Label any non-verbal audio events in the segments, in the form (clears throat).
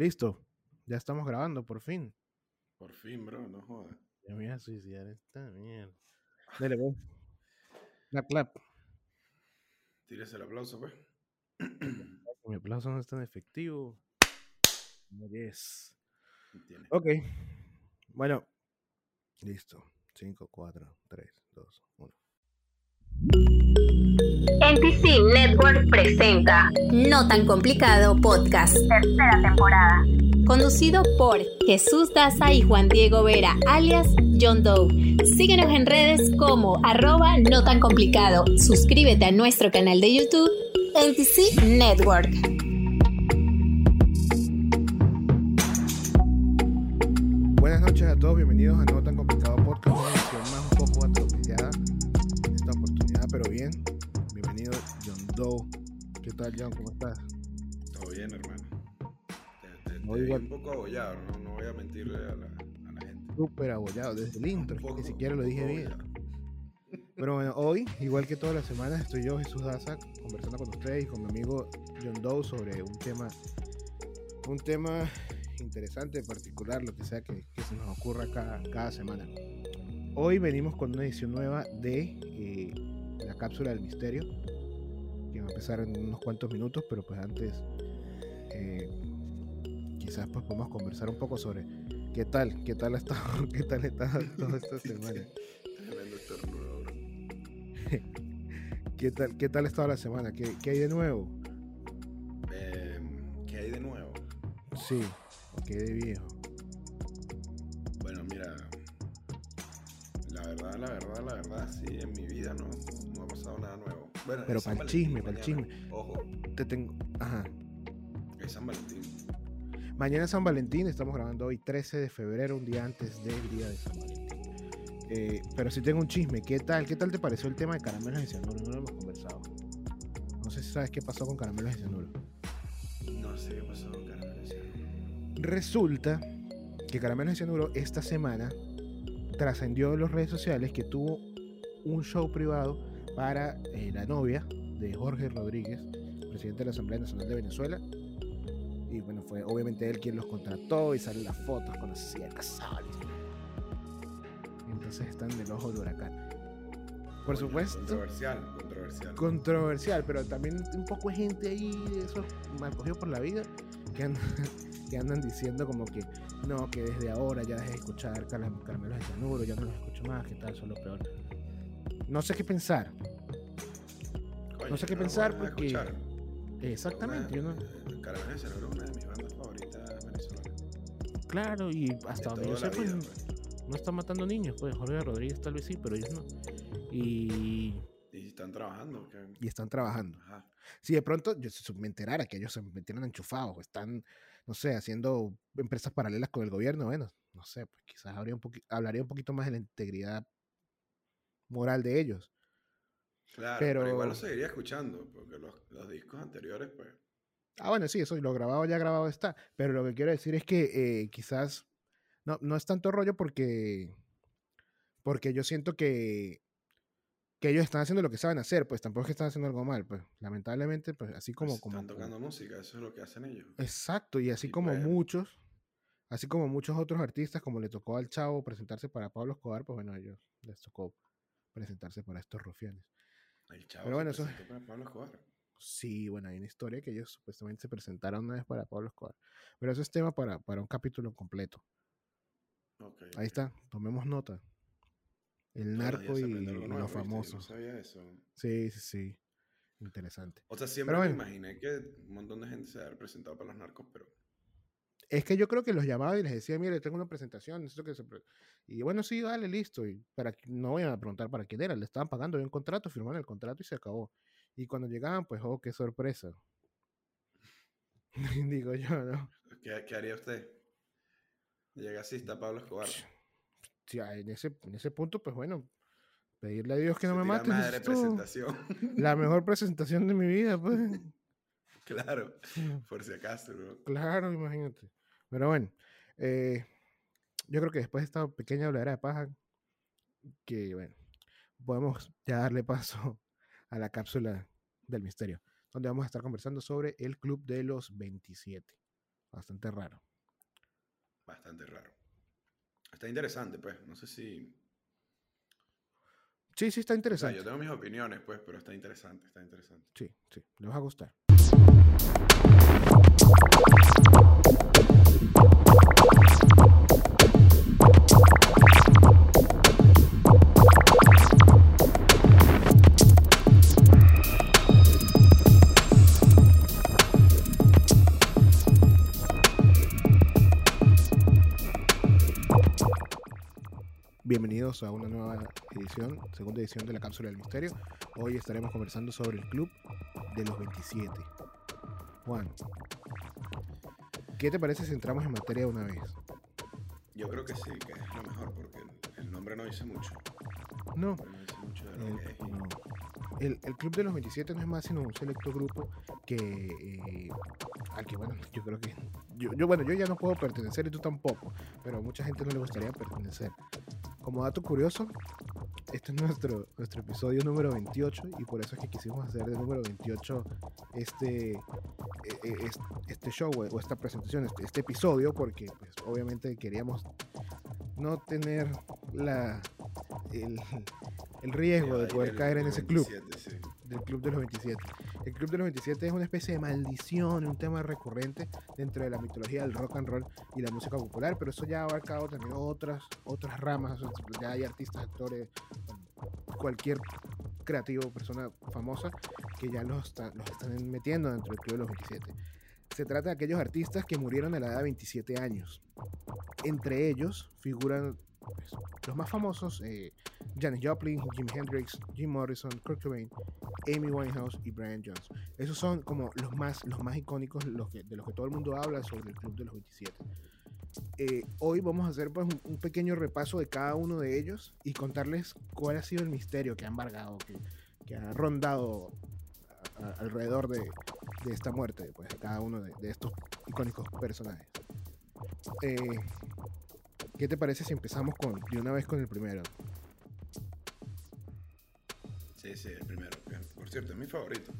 Listo. Ya estamos grabando, por fin. Por fin, bro, no jodas. Ya me voy a suicidar esta mierda. Dale, pues. Clap, clap. Tírese el aplauso, pues. Mi aplauso no es tan efectivo. Yes. Ok. Bueno. Listo. 5, 4, 3, 2, 1. NTC Network presenta No tan complicado podcast. Tercera temporada. Conducido por Jesús Daza y Juan Diego Vera, alias John Doe. Síguenos en redes como arroba no tan complicado. Suscríbete a nuestro canal de YouTube NTC Network. Buenas noches a todos, bienvenidos a No un poco abollado, ¿no? No voy a mentirle a la, a la gente. Súper abollado desde el intro, poco- ni siquiera lo dije bien. abollado. Pero bueno, hoy, igual que todas las semanas, estoy yo, Jesús Daza, conversando con ustedes y con mi amigo John Doe sobre un tema, un tema interesante, particular, lo que sea que, que se nos ocurra cada, cada semana. Hoy venimos con una edición nueva de eh, la cápsula del misterio, que va a empezar en unos cuantos minutos, pero pues antes eh, quizás pues podemos conversar un poco sobre qué tal, qué tal ha estado, (laughs) qué tal estado toda esta semana. (laughs) ¿Qué tal, qué tal ha estado la semana? ¿Qué, qué hay de nuevo? Em, ¿Qué hay de nuevo? Sí, qué de viejo. Bueno, mira. La verdad, la verdad, la verdad, sí, en mi vida no, no ha pasado nada nuevo. Bueno, Pero pa'l Valentín chisme, pa'l mañana. Ojo, Te tengo. Ajá. es San Valentín. Mañana es San Valentín, estamos grabando hoy 13 de febrero, un día antes del día de San Valentín. Eh, pero sí tengo un chisme. ¿Qué tal? ¿Qué tal te pareció el tema de caramelos de cianuro? No lo hemos conversado. No sé si sabes qué pasó con caramelos de cianuro. No sé qué pasó con Caramelo de Cianuro. Resulta que Caramelos de Cianuro esta semana trascendió en las redes sociales que tuvo un show privado para eh, la novia de Jorge Rodríguez, presidente de la Asamblea Nacional de Venezuela. Y bueno, fue obviamente él quien los contrató y salen las fotos con la Cecilia Casales. Entonces están del ojo del huracán. Por Coño, supuesto, Controversial, controversial. controversial, pero también un poco de gente ahí, de esos mal cogidos por la vida, que andan, (laughs) que andan diciendo como que no, que desde ahora ya dejé de escuchar Caram- caramelos de cianuro, ya no los escucho más, que tal, son lo peor. No sé qué pensar, Coño, no sé qué lo pensar porque- escuchar. Exactamente, Una- de Cianuro es una de mis bandas favoritas venezolanas. claro, y hasta donde yo sé, pues, pues. no están matando niños, pues Jorge Rodríguez tal vez sí, pero ellos no. Y, Y están trabajando. y están trabajando. Ajá. Si de pronto yo se- me enterara que ellos se metieron enchufados están, no sé, haciendo empresas paralelas con el gobierno, bueno, no sé, pues quizás habría un hablaría un poquito más de la integridad moral de ellos. Claro, pero, igual lo Pero- seguiría escuchando, porque los, los discos anteriores, pues. Ah, bueno, sí, eso lo grabado ya grabado está, pero lo que quiero decir es que eh, quizás no, no es tanto rollo porque, porque yo siento que, que ellos están haciendo lo que saben hacer, pues tampoco es que están haciendo algo mal, pues lamentablemente, pues así como... pues, como están como- tocando música, eso es lo que hacen ellos. Exacto, y así Y como bueno. muchos, así como muchos otros artistas, como le tocó al Chavo presentarse para Pablo Escobar, pues bueno, a ellos les tocó presentarse para estos rufianes. El chavo Pero bueno, se eso- presentó para Pablo Escobar. Sí, bueno, hay una historia que ellos supuestamente se presentaron una vez para Pablo Escobar, pero eso es tema para, para un capítulo completo. Ahí está, tomemos nota. El narco y nuevo, los. Yo famosos. No sabía eso. Sí, sí, sí. Interesante. O sea, siempre Pero me bueno. imaginé que un montón de gente se había presentado para los narcos, pero. Es que yo creo que los llamaba y les decía, mire, tengo una presentación, necesito que se... pre-". Y bueno, sí, dale, listo. Y para no voy a preguntar para quién era, le estaban pagando había un contrato, firmaron el contrato y se acabó. Y cuando llegaban, pues, oh, qué sorpresa. (laughs) Digo yo, ¿no? ¿Qué, qué haría usted? Llega así, está Pablo Escobar. Sí, ah, en ese, en ese punto, pues bueno, pedirle a Dios que no me mate. madre presentación. (laughs) La mejor presentación de mi vida, pues. (laughs) claro, por si acaso, bro. Claro, imagínate. Pero bueno, eh, yo creo que después de esta pequeña habladera de paja, que bueno, podemos ya darle paso (laughs) a la cápsula del misterio, donde vamos a estar conversando sobre el Club de los 27. bastante raro. Bastante raro. Está interesante, pues. No sé si. Sí, sí, está O sea, interesante. yo tengo mis opiniones, pues, pero está interesante, está interesante. Sí, sí, le va a gustar. Bienvenidos a una nueva edición, segunda edición de la Cápsula del Misterio. Hoy estaremos conversando sobre el Club de los 27. Juan, ¿qué te parece si entramos en materia de una vez? Yo creo que sí, que es lo mejor, porque el, el nombre no dice mucho. No, no dice mucho de lo que es. no. El- el Club de los 27 no es más sino un selecto grupo que eh, al que bueno, yo creo que yo, yo, bueno, yo ya no puedo pertenecer y tú tampoco, pero a mucha gente no le gustaría pertenecer. Como dato curioso, este es nuestro, nuestro episodio número 28 y por eso es que quisimos hacer de número 28 este, eh, es- este show o esta presentación, este, este episodio, porque pues, obviamente queríamos no tener la, el, el riesgo de poder caer en ese club 27, sí. Del Club de los 27. El Club de los 27 es una especie de maldición, un tema recurrente dentro de la mitología del rock and roll y la música popular, pero eso ya ha abarcado también otras, otras ramas, ya hay artistas, actores, cualquier creativo, persona famosa que ya los, está- los están metiendo dentro del Club de los 27. Se trata de aquellos artistas que murieron a la edad de 27 años. Entre ellos figuran pues, los más famosos, eh, Janis Joplin, Jimi Hendrix, Jim Morrison, Kurt Cobain, Amy Winehouse y Brian Jones. Esos son como los más, los más icónicos los que, de los que todo el mundo habla sobre el Club de los 27. Eh, hoy vamos a hacer pues, un, pequeño repaso de cada uno de ellos y contarles cuál ha sido el misterio que ha embargado, que, ha rondado alrededor de, esta muerte pues, de cada uno de, de estos icónicos personajes. Eh, ¿Qué te parece si empezamos con, de una vez con el primero? Sí, sí, el primero. que, Por cierto, es mi favorito.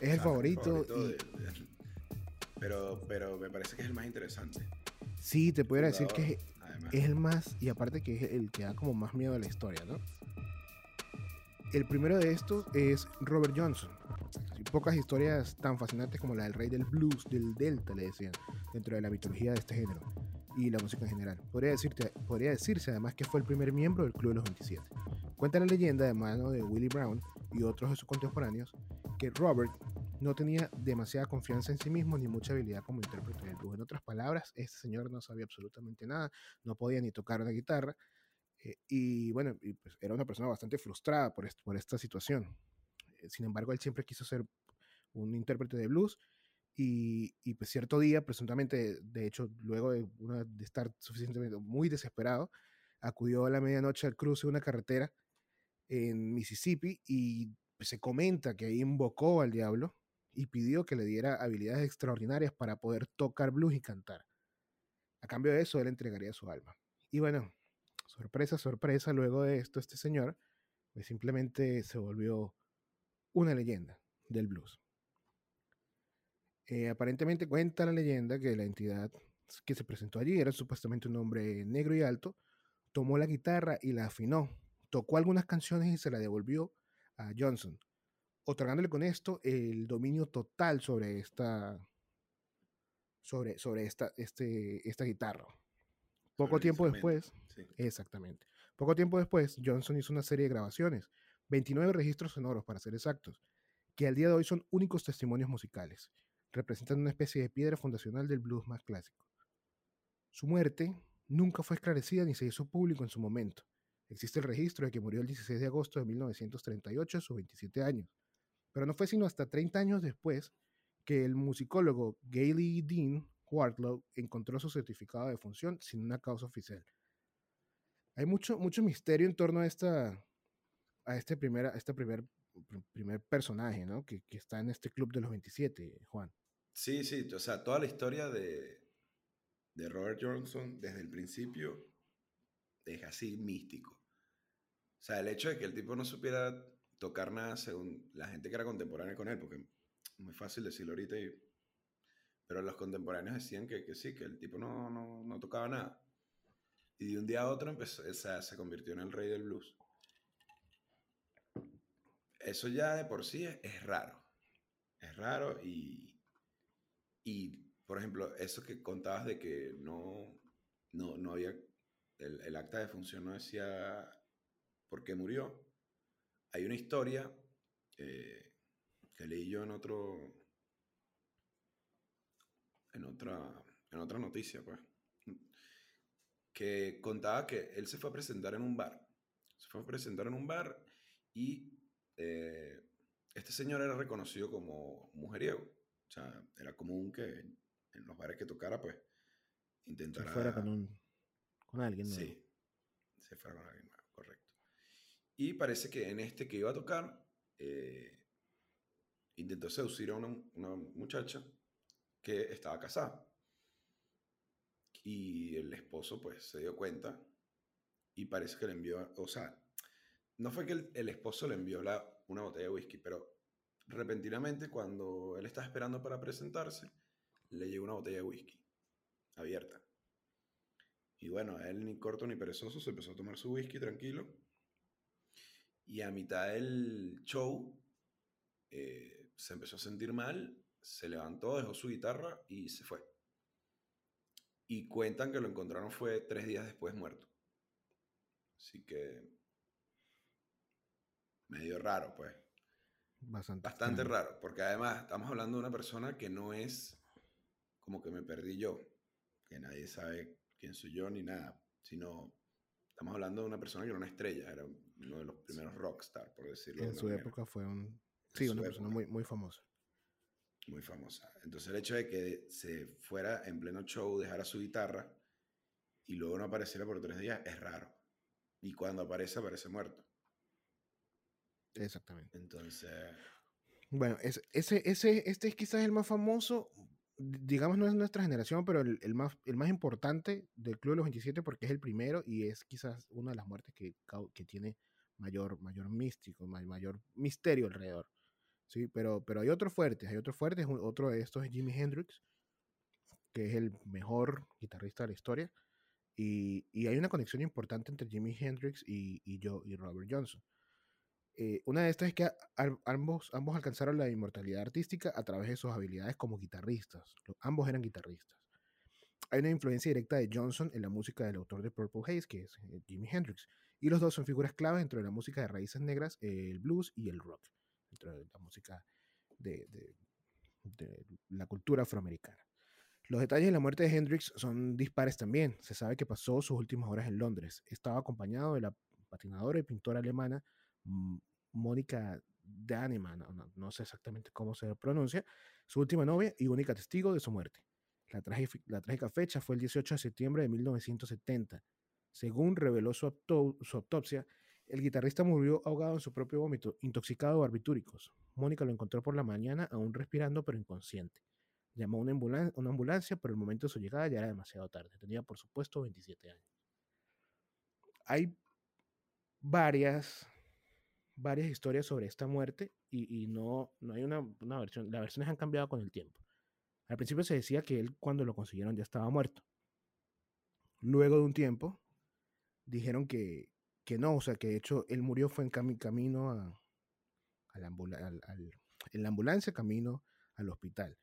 Es el Ah, favorito, y, de- de- pero, pero me parece que es el más interesante. sí, te pudiera decir que es, el más, y aparte que es el que da como más miedo a la historia, ¿no? El primero de estos es Robert Johnson. Pocas historias tan fascinantes como la del rey del blues, del delta, le decían, dentro de la mitología de este género y la música en general. Podría, decirte, podría decirse además que fue el primer miembro del Club de los 27. Cuenta la leyenda de mano de Willie Brown y otros de sus contemporáneos que Robert no tenía demasiada confianza en sí mismo ni mucha habilidad como intérprete del blues. En otras palabras, este señor no sabía absolutamente nada, no podía ni tocar una guitarra eh, y bueno, y, pues, era una persona bastante frustrada por, por esta situación. Eh, Sin embargo, él siempre quiso ser un intérprete de blues y, y, pues cierto día, presuntamente, de hecho, luego de, una- de estar suficientemente muy desesperado, acudió a la medianoche al cruce de una carretera en Mississippi y se comenta que invocó al diablo y pidió que le diera habilidades extraordinarias para poder tocar blues y cantar. A cambio de eso, él entregaría su alma. Y bueno, sorpresa, sorpresa, luego de esto, este señor pues simplemente se volvió una leyenda del blues. Eh, aparentemente cuenta la leyenda que la entidad que se presentó allí era supuestamente un hombre negro y alto, tomó la guitarra y la afinó, tocó algunas canciones y se la devolvió a Johnson, otorgándole con esto el dominio total sobre esta sobre, sobre esta, este, esta guitarra. Poco Sobre tiempo después, sí. Exactamente. Poco tiempo después, Johnson hizo una serie de grabaciones, 29 registros sonoros para ser exactos, que al día de hoy son únicos testimonios musicales. Representan una especie de piedra fundacional del blues más clásico. Su muerte nunca fue esclarecida ni se hizo público en su momento. Existe el registro de que murió el 16 de agosto de 1938 a sus 27 años, pero no fue sino hasta 30 años después que el musicólogo Gailey Dean Wardlow encontró su certificado de función sin una causa oficial. Hay mucho, mucho misterio en torno a esta a este primer, este primer, pr- primer personaje, ¿no? Que, que está en este club de los 27, Juan. Sí, sí, o sea, toda la historia de, de Robert Johnson desde el principio es así místico. O sea, el hecho de que el tipo no supiera tocar nada según la gente que era contemporánea con él, porque es muy fácil decirlo ahorita, y- pero los contemporáneos decían que, que sí, que el tipo no, no, no, tocaba nada. Y de un día a otro empezó, o sea, se convirtió en el rey del blues. Eso ya de por sí es, raro. Es raro y, y, por ejemplo, eso que contabas de que no, no, no había, el, el acta de función no decía por qué murió. Hay una historia eh, que leí yo en otro, en otra, en otra noticia, pues, que contaba que él se fue a presentar en un bar. Se fue a presentar en un bar y eh, este señor era reconocido como mujeriego. O sea, era común que en los bares que tocara, pues, intentara... Se fuera con, un, con alguien nuevo. Sí, se fuera con alguien nuevo, correcto. Y parece que en este que iba a tocar, eh, intentó seducir a una, muchacha que estaba casada. Y el esposo pues se dio cuenta y parece que le envió, o sea, no fue que el, esposo le envió la, una botella de whisky, pero repentinamente cuando él estaba esperando para presentarse, le llegó una botella de whisky abierta. Y bueno, él ni corto ni perezoso se empezó a tomar su whisky tranquilo. Y a mitad del show eh, se empezó a sentir mal se levantó, dejó su guitarra y se fue. Y cuentan que lo encontraron fue tres días después muerto. Así que... Medio raro, pues. Bastante, Bastante raro, porque además estamos hablando de una persona que no es como que me perdí yo, que nadie sabe quién soy yo ni nada, sino estamos hablando de una persona que era una estrella, era uno de los primeros rockstar, por decirlo. En su época fue un... Sí, una persona muy, muy famosa muy famosa. Entonces el hecho de que se fuera en pleno show, dejara su guitarra y luego no apareciera por tres días es raro. Y cuando aparece, aparece muerto. Exactamente. Entonces... Bueno, ese, ese, este es quizás el más famoso, digamos no es nuestra generación, pero el, el, más, el más importante del Club de los 27 porque es el primero y es quizás una de las muertes que, que tiene mayor, mayor místico, mayor misterio alrededor. Sí, pero, pero hay otros fuertes, hay otros fuertes, otro de estos es Jimi Hendrix, que es el mejor guitarrista de la historia, y, y hay una conexión importante entre Jimi Hendrix y, y, yo, y Robert Johnson. Eh, una de estas es que ambos, alcanzaron la inmortalidad artística a través de sus habilidades como guitarristas. ambos eran guitarristas. Hay una influencia directa de Johnson en la música del autor de Purple Haze, que es eh, Jimi Hendrix. Y los dos son figuras clave dentro de la música de raíces negras, el blues y el rock dentro de la música de, la cultura afroamericana. Los detalles de la muerte de Hendrix son dispares también. Se sabe que pasó sus últimas horas en Londres. Estaba acompañado de la patinadora y pintora alemana Mónica Danemann, no, sé exactamente cómo se pronuncia, su última novia y única testigo de su muerte. La, trágica fecha fue el 18 de septiembre de 1970. Según reveló su, autopsia, el guitarrista murió ahogado en su propio vómito, intoxicado de barbitúricos. Mónica lo encontró por la mañana aún respirando pero inconsciente. Llamó a una, ambulancia, pero el momento de su llegada ya era demasiado tarde. Tenía, por supuesto, 27 años. Hay varias, varias historias sobre esta muerte y, no, no hay una, una, versión. Las versiones han cambiado con el tiempo. Al principio se decía que él, cuando lo consiguieron, ya estaba muerto. Luego de un tiempo, dijeron que, que no, o sea, que de hecho él murió fue en camino a, la en la ambulancia, camino al hospital.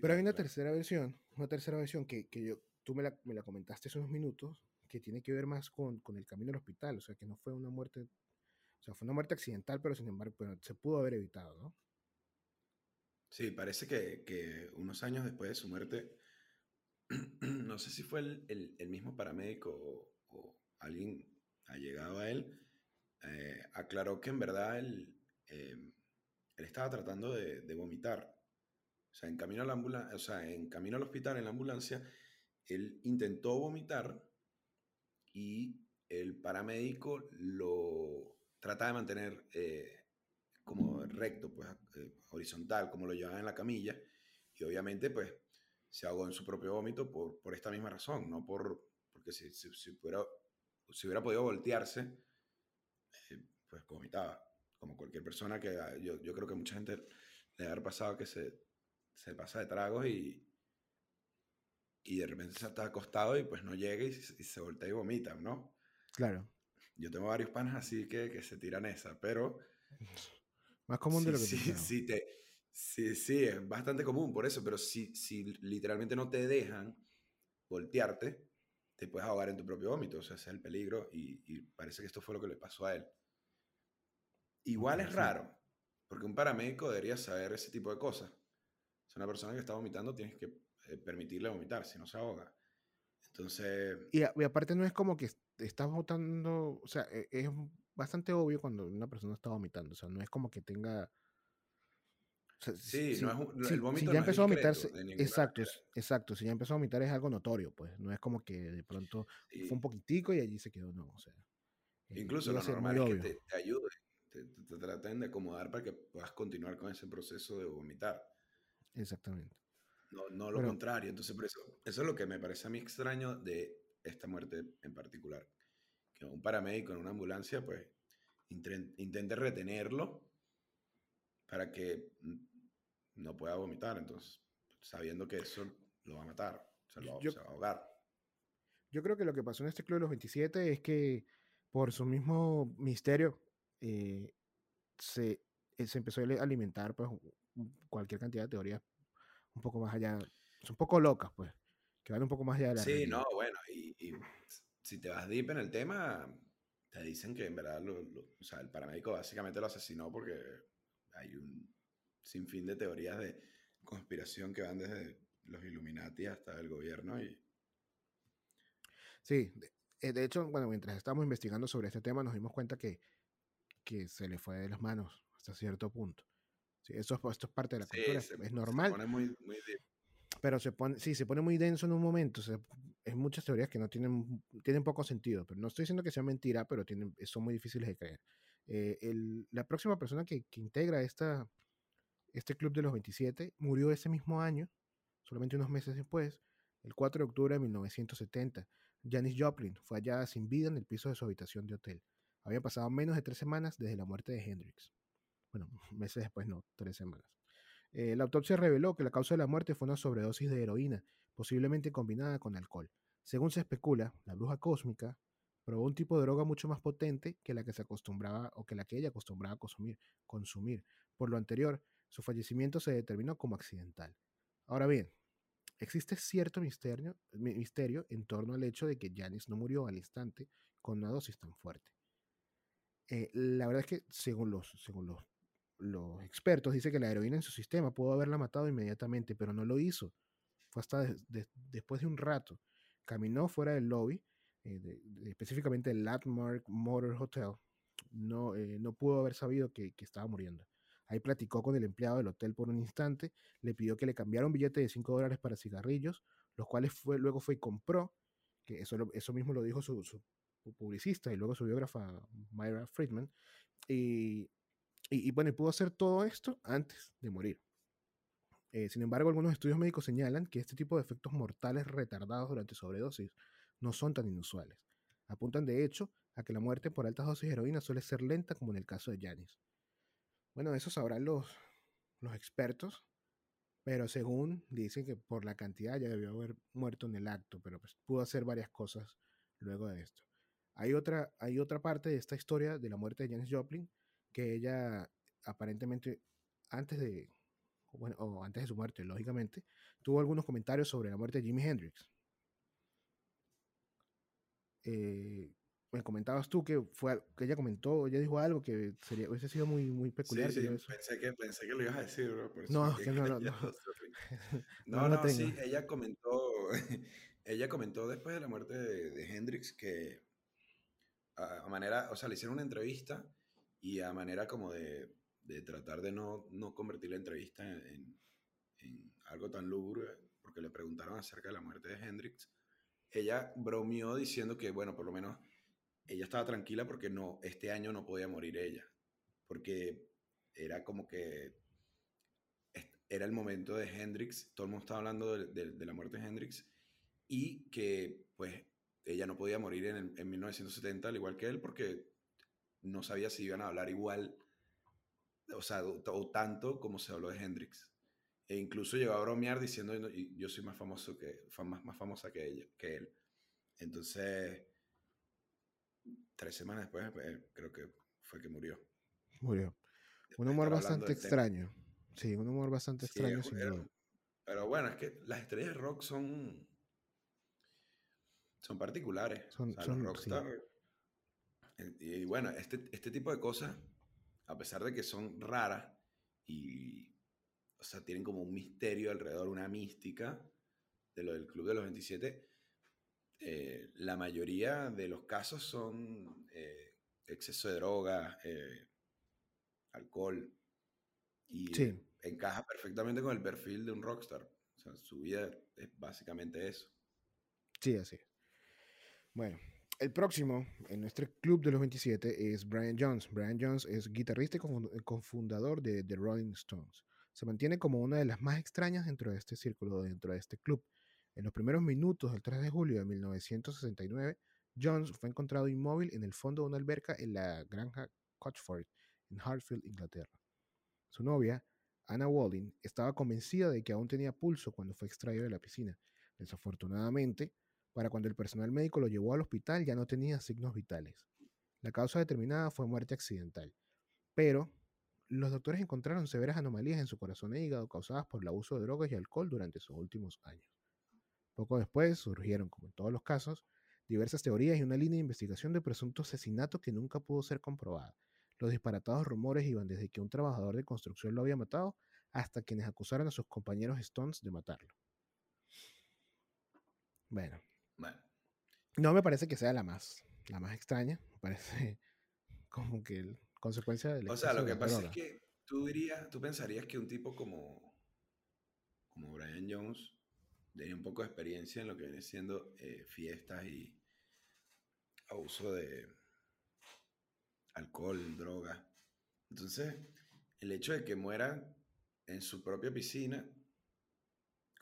Pero hay una tercera versión, una tercera versión que, que yo, tú me la, me la, comentaste hace unos minutos, que tiene que ver más con, con, el camino al hospital, o sea, que no fue una muerte, o sea, fue una muerte accidental, pero sin embargo, se pudo haber evitado, ¿no? Sí, parece que, que unos años después de su muerte, (clears throat) no sé si fue el, el, mismo paramédico o, o alguien llegado a él, eh, aclaró que en verdad él, em, él estaba tratando de, vomitar. O sea, en camino, a la o sea, en camino al hospital, en la ambulancia, él intentó vomitar y el paramédico lo trata de mantener eh, como recto, pues eh, horizontal, como lo llevaba en la camilla. Y obviamente, pues, se ahogó en su propio vómito por, por esta misma razón, no por, porque si, si, si fuera si hubiera podido voltearse, eh, pues vomitaba. Como cualquier persona que ah, yo, yo, creo que mucha gente le ha pasado que se, se pasa de tragos y, y de repente se está acostado y pues no llega y, se voltea y vomita, ¿no? Claro. Yo tengo varios panes así que, que se tiran esa, pero... Más común de lo que sí, sí, te, sí, sí, es bastante común por eso, pero si, si literalmente no te dejan voltearte, te puedes ahogar en tu propio vómito, o sea, ese es el peligro y, y parece que esto fue lo que le pasó a él. Igual es raro, porque un paramédico debería saber ese tipo de cosas. Si una persona que está vomitando, tienes que eh, permitirle vomitar, si no se ahoga. Entonces... Y, aparte no es como que estás votando, o sea, e, es bastante obvio cuando una persona está vomitando, o sea, no es como que tenga... sí, no es el vómito si ya empezó a vomitarse, exacto, exacto, si ya empezó a vomitar es algo notorio, pues, no es como que de pronto fue un poquitico y allí se quedó, no, o sea. Eh, Incluso lo normal es que te, te ayude, te, te, traten de acomodar para que puedas continuar con ese proceso de vomitar. Exactamente. No, no lo contrario. Entonces, por eso, eso es lo que me parece a mí extraño de esta muerte en particular. Que un paramédico en una ambulancia, pues, intente retenerlo para que no pueda vomitar. Entonces, sabiendo que eso lo va a matar, se, lo, va a ahogar. Yo creo que lo que pasó en este club de los 27 es que por su mismo misterio eh, se, eh, se empezó a alimentar pues, cualquier cantidad de teorías un poco más allá, son un poco locas, pues, que van un poco más allá de la Sí, no, bueno, y, si te vas deep en el tema, te dicen que en verdad o sea, el paramédico básicamente lo asesinó porque hay un sinfín de teorías de conspiración que van desde los Illuminati hasta el gobierno y... Sí, de, eh, de hecho, bueno, mientras estábamos investigando sobre este tema nos dimos cuenta que, que se le fue de las manos hasta cierto punto. Sí, eso, esto es parte de la cultura, es normal. Se pone muy, muy pero se pone, sí, se pone muy denso en un momento. es muchas teorías que no tienen, tienen poco sentido. Pero no estoy diciendo que sea mentira, pero tienen, son muy difíciles de creer. Eh, el, la próxima persona que, que, integra esta, este club de los 27 murió ese mismo año, solamente unos meses después, el 4 de octubre de 1970. Janis Joplin fue hallada sin vida en el piso de su habitación de hotel. Había pasado menos de tres semanas desde la muerte de Hendrix. Bueno, (laughs) meses después no, tres semanas. Eh, la autopsia reveló que la causa de la muerte fue una sobredosis de heroína, posiblemente combinada con alcohol. Según se especula, la bruja cósmica probó un tipo de droga mucho más potente que la que se acostumbraba o que la que ella acostumbraba a consumir. consumir. Por lo anterior, su fallecimiento se determinó como accidental. Ahora bien, existe cierto misterio, misterio en torno al hecho de que Janis no murió al instante con una dosis tan fuerte. Eh, la verdad es que según los, según los los expertos dicen que la heroína en su sistema pudo haberla matado inmediatamente, pero no lo hizo. Fue hasta después de un rato. Caminó fuera del lobby, eh, específicamente el Landmark Motor Hotel. No, eh, no pudo haber sabido que, estaba muriendo. Ahí platicó con el empleado del hotel por un instante, le pidió que le cambiara un billete de 5 dólares para cigarrillos, los cuales fue, luego fue y compró, que eso, eso mismo lo dijo su, su publicista y luego su biógrafa Myra Friedman, y y, bueno, pudo hacer todo esto antes de morir. Eh, sin embargo, algunos estudios médicos señalan que este tipo de efectos mortales retardados durante sobredosis no son tan inusuales. Apuntan de hecho a que la muerte por altas dosis de heroína suele ser lenta, como en el caso de Janis. Bueno, eso sabrán los, los expertos, pero según dicen que por la cantidad ya debió haber muerto en el acto, pero pues pudo hacer varias cosas luego de esto. Hay otra, hay otra parte de esta historia de la muerte de Janis Joplin que ella aparentemente antes de, bueno, o antes de su muerte, lógicamente, tuvo algunos comentarios sobre la muerte de Jimi Hendrix. Eh, me comentabas tú que fue que ella comentó, ella dijo algo que sería, hubiese sido muy, muy peculiar. Sí, sí, pensé, que, pensé que lo ibas a decir, bro. no, que (laughs) (laughs) no, no, no. no, no, sí, ella comentó, (laughs) ella comentó después de la muerte de, de Hendrix que a, manera, o sea, le hicieron una entrevista y a manera como de, de tratar de no, no, convertir la entrevista en, en, algo tan lúgubre, porque le preguntaron acerca de la muerte de Hendrix, ella bromeó diciendo que, bueno, por lo menos ella estaba tranquila porque no, este año no podía morir ella, porque era como que era el momento de Hendrix, todo el mundo estaba hablando de, de, la muerte de Hendrix, y que pues ella no podía morir en, en 1970 al igual que él porque no sabía si iban a hablar igual, o sea, o, tanto como se habló de Hendrix. E incluso llegó a bromear diciendo, yo soy más famoso que, más, más famosa que, ella, que él. Entonces, tres semanas después, eh, creo que fue que murió. Murió. Un humor bastante extraño. Sí, un humor bastante extraño, Pero bueno, es que las estrellas de rock son. Son particulares. Son, son rockstar. Y, bueno, este, este tipo de cosas, a pesar de que son raras y. O sea, tienen como un misterio alrededor, una mística de lo del Club de los 27. Eh, la mayoría de los casos son eh, exceso de drogas, eh, alcohol. Y encaja perfectamente con el perfil de un rockstar. O sea, su vida es básicamente eso. Sí, así Bueno, el próximo en nuestro club de los 27 es Brian Jones. Brian Jones es guitarrista y cofundador de The Rolling Stones. Se mantiene como una de las más extrañas dentro de este círculo, dentro de este club. En los primeros minutos del 3 de julio de 1969, Jones fue encontrado inmóvil en el fondo de una alberca en la granja Cochford, en Hartfield, Inglaterra. Su novia, Anna Walding, estaba convencida de que aún tenía pulso cuando fue extraído de la piscina. Desafortunadamente, para cuando el personal médico lo llevó al hospital ya no tenía signos vitales. La causa determinada fue muerte accidental, pero los doctores encontraron severas anomalías en su corazón e hígado causadas por el abuso de drogas y alcohol durante sus últimos años. Poco después surgieron, como en todos los casos, diversas teorías y una línea de investigación de presunto asesinato que nunca pudo ser comprobada, los disparatados rumores iban desde que un trabajador de construcción lo había matado hasta quienes acusaron a sus compañeros Stones de matarlo. Bueno. No me parece que sea la más, la más extraña. Me parece (laughs) como que consecuencia de O sea, lo que pasa es que tú dirías, tú pensarías que un tipo como, como Brian Jones tenía un poco de experiencia en lo que viene siendo eh, fiestas y abuso de, alcohol, droga. Entonces, el hecho de que muera en su propia piscina,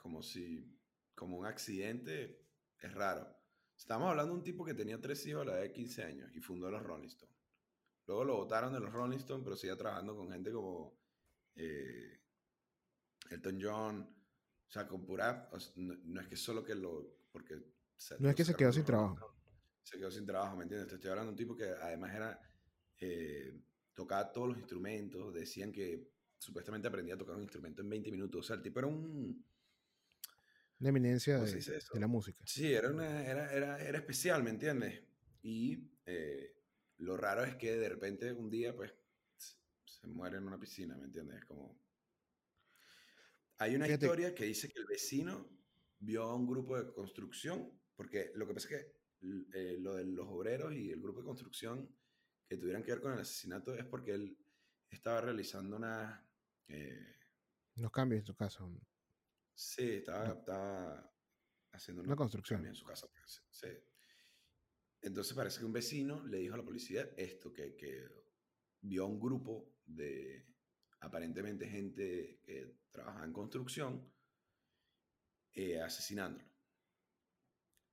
como si, como un accidente, es raro. Estamos hablando de un tipo que tenía tres hijos a la edad de 15 años y fundó los Rolling Stones. Luego lo votaron de los Rolling Stones, pero sigue trabajando con gente como eh, Elton John. O sea, con pura. no, es que solo que lo. Porque no es que se quedó sin trabajo. Se quedó sin trabajo, ¿me entiendes? Te estoy hablando de un tipo que además era eh, tocaba todos los instrumentos, decían que supuestamente aprendía a tocar un instrumento en 20 minutos. O sea, el tipo era un... Una eminencia de, la música. Sí, era, una, era, era, era especial, ¿me entiendes? Y eh, lo raro es que de repente un día, pues, se muere en una piscina, ¿me entiendes? Como... Hay una historia que dice que el vecino vio a un grupo de construcción, porque lo que pasa es que eh, lo de los obreros y el grupo de construcción que tuvieran que ver con el asesinato es porque él estaba realizando una... Eh, Unos cambios en su casa. Sí, estaba, haciendo una, construcción en su casa. Pues, sí. Entonces parece que un vecino le dijo a la policía esto, que, que vio a un grupo de aparentemente gente que trabajaba en construcción eh, asesinándolo.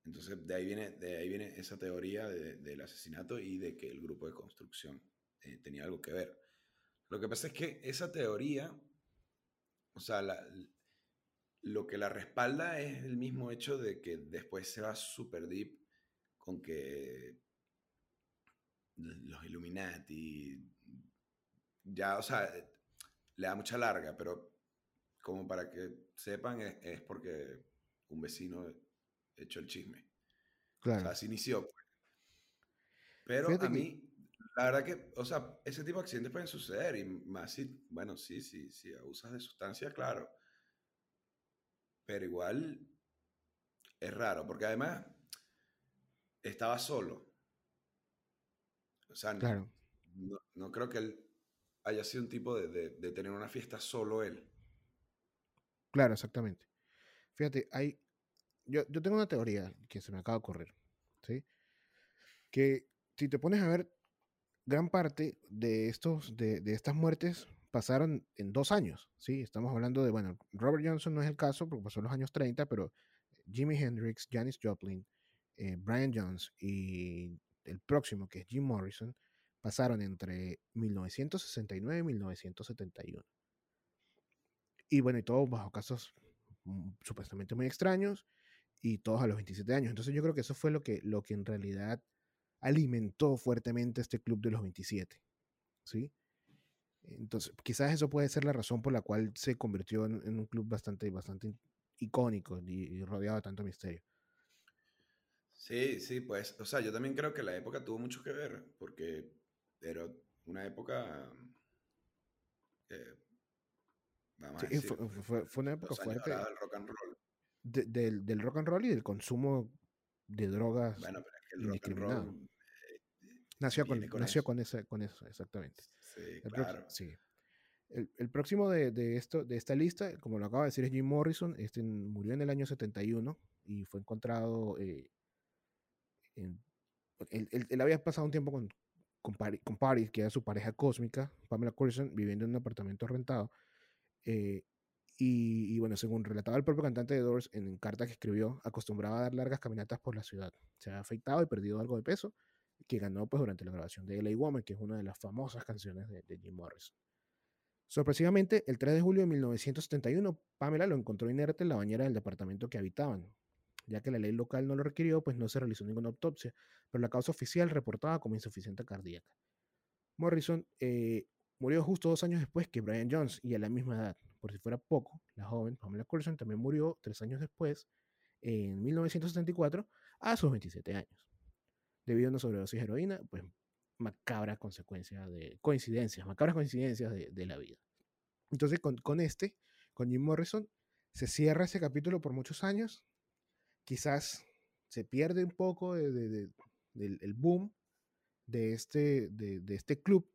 Entonces, de ahí viene, de ahí viene esa teoría del asesinato y de que el grupo de construcción eh, tenía algo que ver. Lo que pasa es que esa teoría, o sea, lo que la respalda es el mismo hecho de que después se va super deep con que los Illuminati, ya, o sea, le da mucha larga, pero como para que sepan es, es porque un vecino hecho el chisme. Claro. O sea, así inició. Pues. Pero a mí, la verdad que, o sea, ese tipo de accidentes pueden suceder y más si, bueno, sí, sí, sí, abusas de sustancias, claro. Pero igual es raro, porque además estaba solo. O sea, claro. no, creo que él haya sido un tipo de, de, tener una fiesta solo él. Claro, exactamente. Fíjate, hay, yo, tengo una teoría que se me acaba de ocurrir, ¿sí? Que si te pones a ver, gran parte de, estos, de, estas muertes pasaron en dos años, ¿sí? Estamos hablando de, bueno, Robert Johnson no es el caso porque pasó en los años 30, pero Jimi Hendrix, Janis Joplin, eh, Brian Jones y el próximo, que es Jim Morrison, pasaron entre 1969 y 1971. Y bueno, y todo bajo casos mm, supuestamente muy extraños y todos a los 27 años. Entonces yo creo que eso fue lo que, lo que en realidad alimentó fuertemente este club de los 27. ¿Sí? Entonces, quizás eso puede ser la razón por la cual se convirtió en, un club bastante, bastante icónico y, rodeado de tanto misterio. Sí, sí, pues, o sea, yo también creo que la época tuvo mucho que ver, porque era una época, eh, vamos a decir, fue, fue, una época fuerte. Del rock and roll. del, del, rock and roll y del consumo de drogas. Bueno, pero es que el rock and roll Nació, con, nació con, ese, con eso, exactamente. Sí, el claro. sí. El, próximo de, de, esto, de esta lista, como lo acaba de decir, es Jim Morrison. Este murió en el año 71 y fue encontrado. Eh, en, él, había pasado un tiempo con, con, con, Paris, que era su pareja cósmica, Pamela Curson, viviendo en un apartamento rentado. Eh, y, y, bueno, según relataba el propio cantante de Doors en carta que escribió, acostumbraba a dar largas caminatas por la ciudad. Se ha afeitado y perdido algo de peso que ganó pues, durante la grabación de LA Woman, que es una de las famosas canciones de, Jim Morrison. Sorpresivamente, el 3 de julio de 1971, Pamela lo encontró inerte en la bañera del departamento que habitaban. Ya que la ley local no lo requirió, pues no se realizó ninguna autopsia, pero la causa oficial reportaba como insuficiencia cardíaca. Morrison eh, murió justo dos años después que Brian Jones y a la misma edad. Por si fuera poco, la joven Pamela Curson también murió tres años después, en 1974, a sus 27 años debido a una sobredosis de heroína, pues macabra consecuencia de coincidencias, macabras coincidencias de, la vida. Entonces, con, este, con Jim Morrison, se cierra ese capítulo por muchos años. Quizás se pierde un poco del boom de este, de, de, este club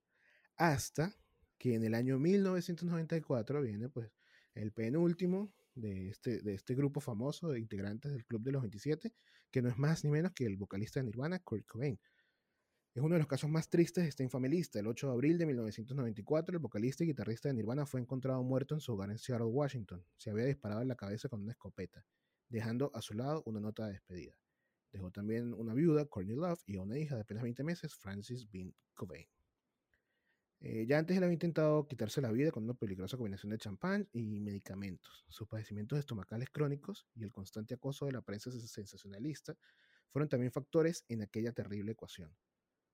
hasta que en el año 1994 viene pues el penúltimo de este, de este grupo famoso de integrantes del Club de los 27, que no es más ni menos que el vocalista de Nirvana, Kurt Cobain. Es uno de los casos más tristes de esta infame lista. El 8 de abril de 1994, el vocalista y guitarrista de Nirvana fue encontrado muerto en su hogar en Seattle, Washington. Se había disparado en la cabeza con una escopeta, dejando a su lado una nota de despedida. Dejó también una viuda, Courtney Love, y una hija de apenas 20 meses, Francis Bean Cobain. Eh, ya antes él había intentado quitarse la vida con una peligrosa combinación de champán y medicamentos. Sus padecimientos estomacales crónicos y el constante acoso de la prensa sensacionalista fueron también factores en aquella terrible ecuación.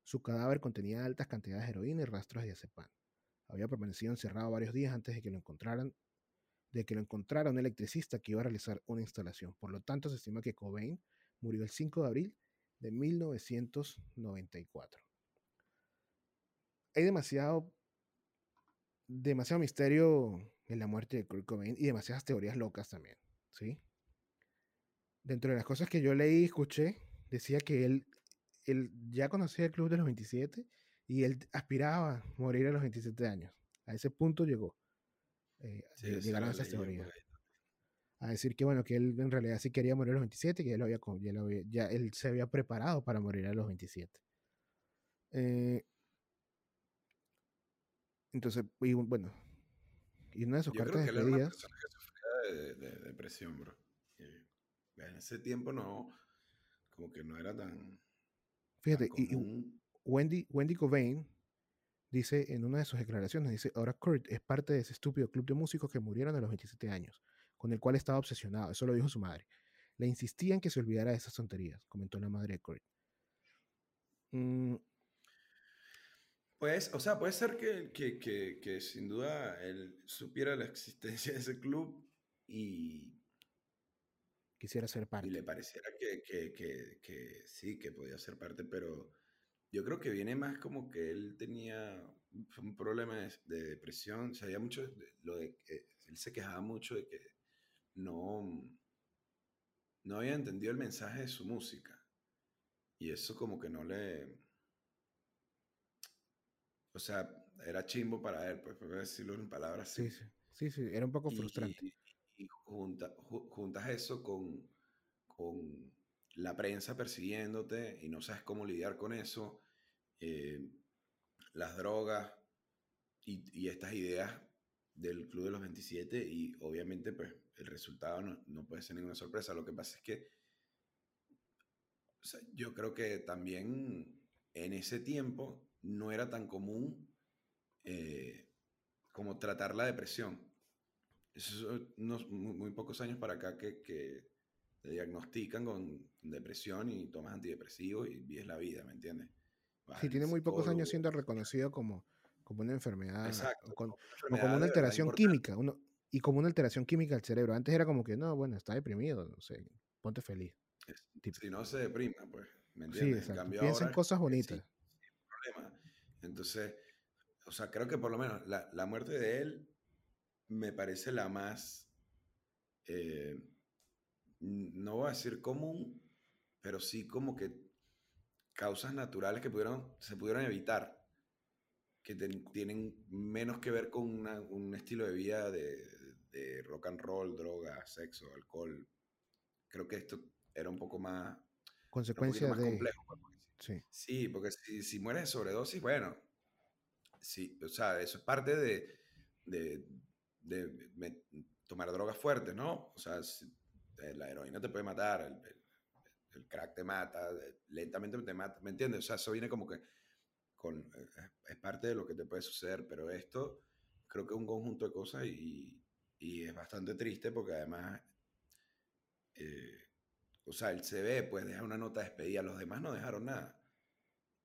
Su cadáver contenía altas cantidades de heroína y rastros de diazepam. Había permanecido encerrado varios días antes de que lo encontraran, de que lo encontrara un electricista que iba a realizar una instalación. Por lo tanto, se estima que Cobain murió el 5 de abril de 1994 hay demasiado, demasiado misterio en la muerte de Kurt Cobain y demasiadas teorías locas también, ¿sí? Dentro de las cosas que yo leí y escuché, decía que él, él ya conocía el club de los 27 y él aspiraba a morir a los 27 años. A ese punto llegó. Eh, llegaron esas teorías. A decir que, bueno, que él en realidad sí quería morir a los 27, que él, había, ya, ya él se había preparado para morir a los 27. Eh, entonces, y, bueno, y una de sus cartas creo que de que de, depresión, bro. en ese tiempo no, como que no era tan. Fíjate, y, Wendy, Wendy Cobain dice en una de sus declaraciones, dice, ahora Kurt es parte de ese estúpido club de músicos que murieron a los 27 años, con el cual estaba obsesionado, eso lo dijo su madre. Le insistía en que se olvidara de esas tonterías, comentó la madre de Kurt. Mm, pues, o sea, puede ser que, que, que, que, sin duda él supiera la existencia de ese club y... Quisiera ser parte. Y le pareciera que, sí, que podía ser parte, pero yo creo que viene más como que él tenía un problema de, depresión, o sea, mucho lo de que él se quejaba mucho de que no, no había entendido el mensaje de su música. Y eso como que no le, o sea, era chimbo para él, pues, por decirlo en palabras así. Sí, sí, sí, era un poco frustrante. Y, juntas eso con, con la prensa persiguiéndote y no sabes cómo lidiar con eso, eh, las drogas y, y, estas ideas del Club de los 27 y obviamente pues el resultado no, no puede ser ninguna sorpresa. Lo que pasa es que o sea, yo creo que también en ese tiempo no era tan común eh, como tratar la depresión. Eso es unos muy, pocos años para acá que, que te diagnostican con depresión y tomas antidepresivos y vives la vida, ¿me entiendes? sí, tiene muy pocos años siendo reconocido como, como una enfermedad, o, como una alteración química, uno, y como una alteración química al cerebro. Antes era como que, no, bueno, está deprimido, no sé, ponte feliz. Si no se deprima, pues, ¿me entiendes? Sí, exacto. Piensa en cosas bonitas. Problema. Entonces, o sea, creo que por lo menos la, la muerte de él me parece la más, eh, no voy a decir común, pero sí como que causas naturales que pudieron, se pudieron evitar, que tienen menos que ver con un estilo de vida de, de, rock and roll, droga, sexo, alcohol. Creo que esto era un poco más... Consecuencia de... Complejo, pues, sí. sí, porque si, si mueres de sobredosis, bueno, sí, o sea, eso es parte de, de, de, tomar drogas fuertes, ¿no? O sea, eh, la heroína te puede matar, el, crack te mata, lentamente te mata, ¿me entiendes? O sea, eso viene como que con, eh, es parte de lo que te puede suceder, pero esto creo que es un conjunto de cosas y, y es bastante triste porque además, eh, o sea, el CV pues deja una nota de despedida, los demás no dejaron nada.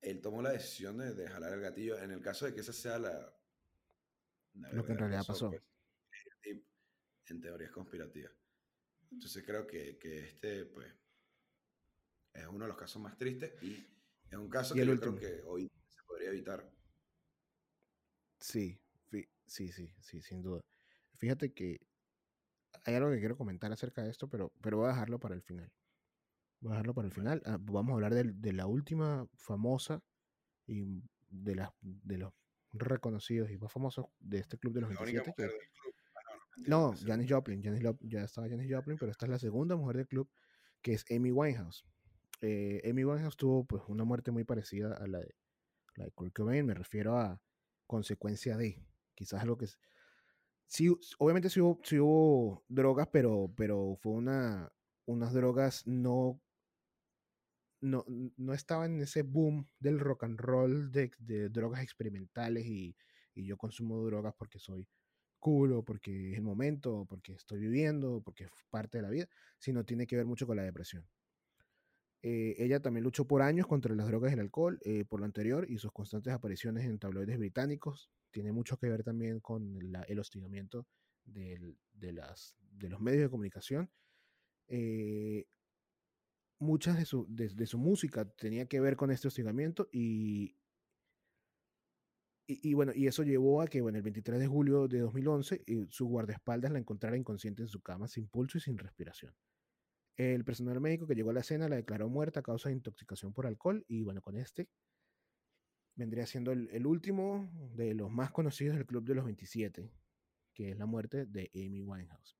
Él tomó la decisión de, de jalar el gatillo en el caso de que esa sea la... lo que en realidad pasó. Pues, en teorías conspirativas. Entonces creo que, que, este, pues, es uno de los casos más tristes y es un caso que yo creo que hoy se podría evitar. Sí, sí, sí, sí, sin duda. Fíjate que hay algo que quiero comentar acerca de esto, pero, pero voy a dejarlo para el final. Voy a dejarlo para el final. Ah, vamos a hablar de, de, la última famosa y de, las de los reconocidos y más famosos de este club de los 27. No, Janis Joplin, ya estaba Janis Joplin, pero esta es la segunda mujer del club, que es Amy Winehouse. Eh, Amy Winehouse tuvo pues una muerte muy parecida a la de, la de Kurt Cobain, me refiero a consecuencia de, quizás lo que es, sí, obviamente sí hubo, drogas, pero, pero fue una, unas drogas no, no, no estaban en ese boom del rock and roll de, de drogas experimentales y, y yo consumo drogas porque soy culo, porque es el momento, porque estoy viviendo, porque es parte de la vida, sino tiene que ver mucho con la depresión. Eh, ella también luchó por años contra las drogas y el alcohol, eh, por lo anterior, y sus constantes apariciones en tabloides británicos tiene mucho que ver también con el hostigamiento de, las, de los medios de comunicación. Eh, muchas de su, de su música tenía que ver con este hostigamiento y, y, bueno, y eso llevó a que, bueno, el 23 de julio de 2011, eh, su guardaespaldas la encontrara inconsciente en su cama, sin pulso y sin respiración. El personal médico que llegó a la escena la declaró muerta a causa de intoxicación por alcohol y bueno, con este vendría siendo el, último de los más conocidos del Club de los 27, que es la muerte de Amy Winehouse.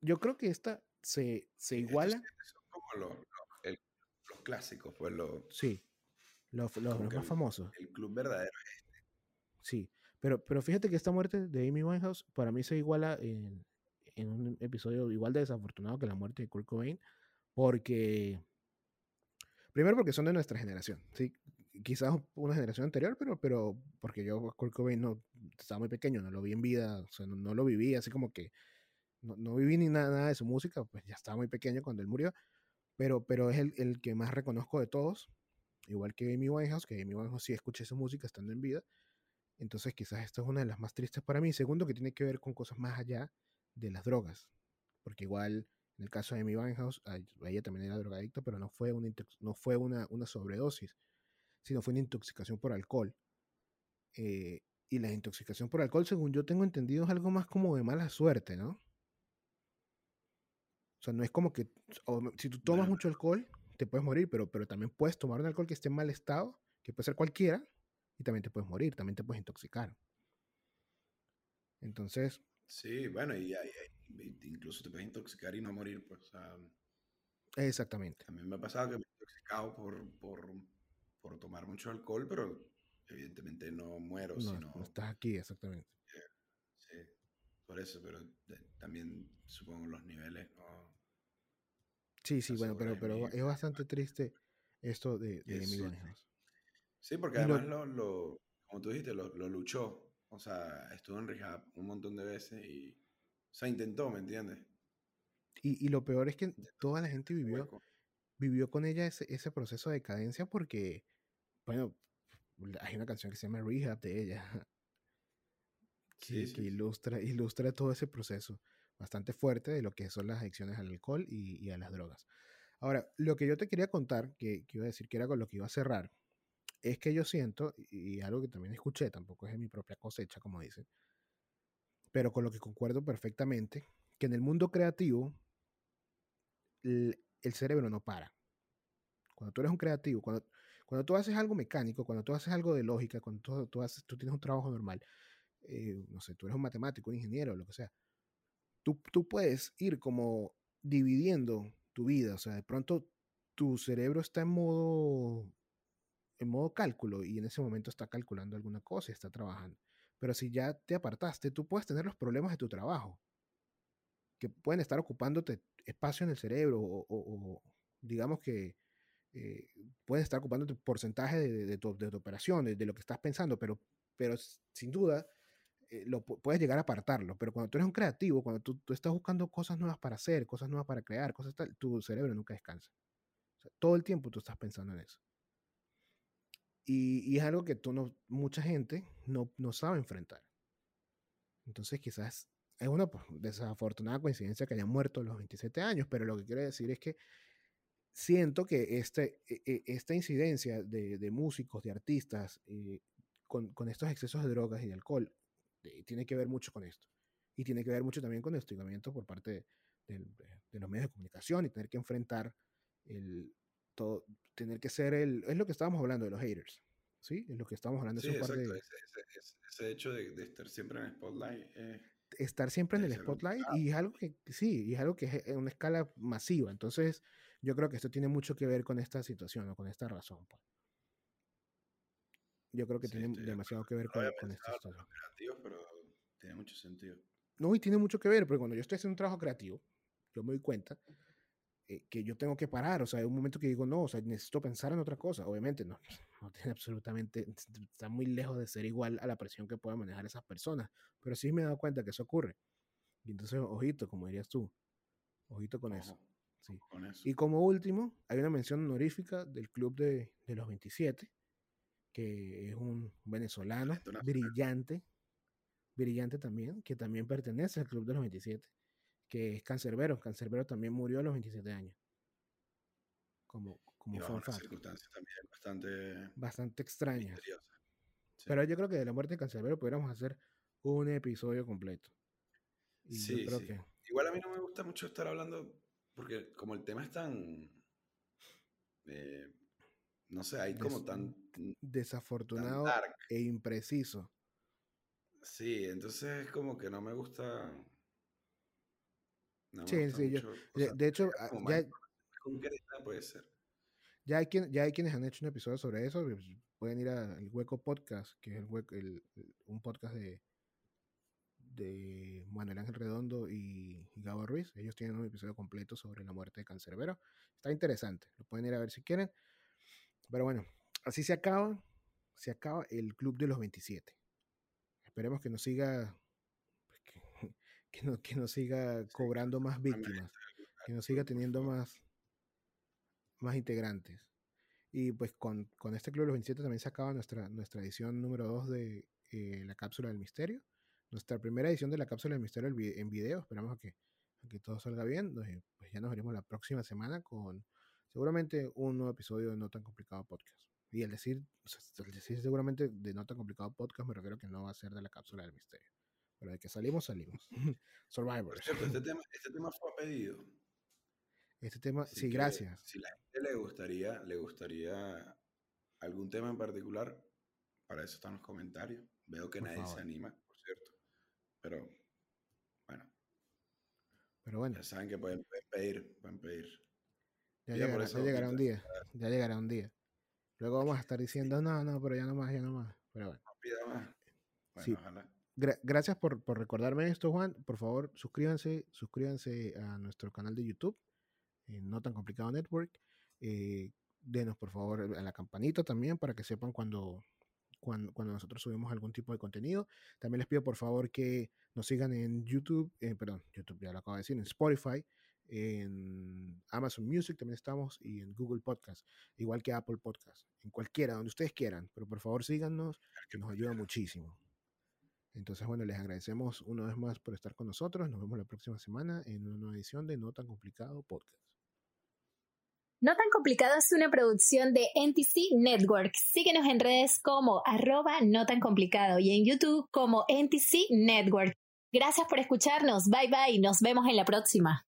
Yo creo que esta se, se iguala. Como los, los clásicos, pues los... Sí, los, más famosos. El club verdadero es este. Sí, pero, pero fíjate que esta muerte de Amy Winehouse para mí se iguala en, un episodio igual de desafortunado que la muerte de Kurt Cobain, porque... Primero porque son de nuestra generación, ¿sí? Quizás una generación anterior, pero, pero porque yo Kurt Cobain no, estaba muy pequeño, no lo vi en vida, o sea, no, lo viví, así como que no, no viví ni nada, nada, de su música, pues ya estaba muy pequeño cuando él murió, pero, pero es el, el que más reconozco de todos, igual que Amy Winehouse, que Amy Winehouse sí escuché su música estando en vida. Entonces quizás esta es una de las más tristes para mí. Segundo, que tiene que ver con cosas más allá de las drogas. Porque igual, en el caso de Amy Winehouse, ella también era drogadicta, pero no fue, una, no fue una, una sobredosis, sino fue una intoxicación por alcohol. Eh, y la intoxicación por alcohol, según yo tengo entendido, es algo más como de mala suerte, ¿no? O sea, no es como que si tú tomas mucho alcohol, te puedes morir, pero, pero también puedes tomar un alcohol que esté en mal estado, que puede ser cualquiera, y también te puedes morir, también te puedes intoxicar. Entonces... Sí, bueno, y, incluso te puedes intoxicar y no morir, pues. Exactamente. A mí me ha pasado que me he intoxicado por, por, por tomar mucho alcohol, pero evidentemente no muero. No, sino, no estás aquí, exactamente. Por eso, pero también supongo los niveles no, Sí, sí, bueno, pero, pero es bastante triste esto de, de sí, sí, porque además lo, como tú dijiste, lo, luchó. O sea, estuvo en rehab un montón de veces y, O sea, intentó, ¿me entiendes? Y, y lo peor es que toda la gente vivió, vivió con ella ese, ese proceso de decadencia porque, bueno, hay una canción que se llama Rehab de ella, que, Sí, que sí, ilustra, ilustra todo ese proceso bastante fuerte de lo que son las adicciones al alcohol y, y a las drogas. Ahora, lo que yo te quería contar, que, que iba a decir que era con lo que iba a cerrar, es que yo siento, y y algo que también escuché, tampoco es de mi propia cosecha, como dicen, pero con lo que concuerdo perfectamente, que en el mundo creativo el, el cerebro no para. Cuando tú eres un creativo, cuando, cuando tú haces algo mecánico, cuando tú haces algo de lógica, cuando tú, tú, haces, tú tienes un trabajo normal, eh, no sé, tú eres un matemático, un ingeniero, lo que sea, tú, tú puedes ir como dividiendo tu vida, o sea, de pronto tu cerebro está en modo en modo cálculo y en ese momento está calculando alguna cosa y está trabajando. Pero si ya te apartaste, tú puedes tener los problemas de tu trabajo, que pueden estar ocupándote espacio en el cerebro o, o- o digamos que eh, pueden estar ocupándote porcentaje de, de- de tu, de tu operación, de, de lo que estás pensando, pero, pero sin duda eh, lo pu- puedes llegar a apartarlo. Pero cuando tú eres un creativo, cuando tú, tú estás buscando cosas nuevas para hacer, cosas nuevas para crear, cosas tal, tu cerebro nunca descansa. O sea, todo el tiempo tú estás pensando en eso. Y, y es algo que tú no, mucha gente no, no sabe enfrentar. Entonces quizás es una pues, desafortunada coincidencia que hayan muerto a los 27 años, pero lo que quiero decir es que siento que este, e- e- esta incidencia de, de músicos, de artistas, eh, con, con estos excesos de drogas y de alcohol, tiene que ver mucho con esto. Y tiene que ver mucho también con el hostigamiento por parte de, del- de los medios de comunicación y tener que enfrentar el, todo, tener que ser el, es lo que estábamos hablando de los haters, ¿sí? Es lo que estábamos hablando Sí, exacto. de, Ese, ese- ese- hecho de, de estar siempre en el spotlight. eh, estar siempre en el spotlight y es algo que sí, y es algo que es en una escala masiva. Entonces, yo creo que esto tiene mucho que ver con esta situación o con esta razón. pues. Yo creo que Sí, tiene demasiado que ver No con, con pensado creativos, pero tiene mucho sentido. No, y tiene mucho que ver, porque cuando yo estoy haciendo un trabajo creativo, yo me doy cuenta eh, que yo tengo que parar, o sea, hay un momento que digo, no, o sea, necesito pensar en otra cosa. Obviamente, no, (laughs) no tiene absolutamente, (laughs) está muy lejos de ser igual a la presión que puedan manejar esas personas, pero sí me he dado cuenta que eso ocurre. Y entonces, ojito, como dirías tú, ojito con eso. Sí. con eso. Y como último, hay una mención honorífica del Club de, de los 27, que es un venezolano nacional. brillante, brillante también, que también pertenece al Club de los 27, que es Cancerbero. Cancerbero también murió a los 27 años. Como, y como unas fact. circunstancias también bastante Bastante extrañas. Sí. Pero yo creo que de la muerte de Cancerbero pudiéramos hacer un episodio completo. Y yo Sí, creo sí. que Igual a mí no me gusta mucho estar hablando, porque como el tema es tan, eh, no sé, hay como Des- tan, desafortunado e impreciso. Sí, entonces es como que no me gusta. No me Sí, gusta sí, yo- mucho. o De, sea, de hecho, ah, ya, concreta puede ser. Ya hay, quien, ya hay quienes han hecho un episodio sobre eso. pues, Pueden ir al Hueco Podcast, que es el hueco, el- un podcast de, de Manuel Ángel Redondo y, y Gabo Ruiz. Ellos tienen un episodio completo sobre la muerte de Cancerbero. Está interesante. Lo pueden ir a ver si quieren. Pero bueno, así se acaba. Se acaba el Club de los 27. Esperemos que nos siga. pues, que, (laughs) que no- que nos siga cobrando más víctimas. Que nos siga teniendo más, más integrantes. Y pues con, con este Club de los 27 también se acaba nuestra, nuestra edición número 2 de eh, la Cápsula del Misterio. Nuestra primera edición de la Cápsula del Misterio en vi- en video. Esperamos a que, que todo salga bien. Pues ya nos veremos la próxima semana con seguramente un nuevo episodio de No Tan Complicado Podcast. Y al decir, al decir seguramente de No Tan Complicado Podcast me refiero que no va a ser de la Cápsula del Misterio. Pero de que salimos, salimos. (laughs) Cierto, este tema, este tema fue a pedido. Este tema, Así sí, que gracias. Si la gente le gustaría, le gustaría algún tema en particular, para eso están los comentarios. Veo que Por nadie favor. se anima, por cierto. Pero, bueno, Pero bueno, ya saben que pueden, pueden pedir, pueden pedir. Ya llegará, ya llegará un día. Ya llegará un día. Luego vamos a estar diciendo, no, no, pero ya no más, ya no más. Pero bueno. No pida más. Bueno, Sí. ojalá. Gra- gracias por, por recordarme esto, Juan. Por favor, suscríbanse, suscríbanse a nuestro canal de YouTube, en No Tan Complicado Network. Eh, denos, por favor, a la campanita también para que sepan cuando, cuando, cuando, nosotros subimos algún tipo de contenido. También les pido por favor que nos sigan en YouTube, eh, perdón, YouTube ya lo acabo de decir, en Spotify, en Amazon Music también estamos y en Google Podcast, igual que Apple Podcast, en cualquiera, donde ustedes quieran, pero por favor síganos, que nos ayuda muchísimo. Entonces, bueno, les agradecemos una vez más por estar con nosotros. Nos vemos la próxima semana en una nueva edición de No Tan Complicado Podcast. No tan complicado es una producción de NTC Network. Síguenos en redes como arroba no tan complicado y en YouTube como NTC Network. Gracias por escucharnos. Bye bye. Nos vemos en la próxima.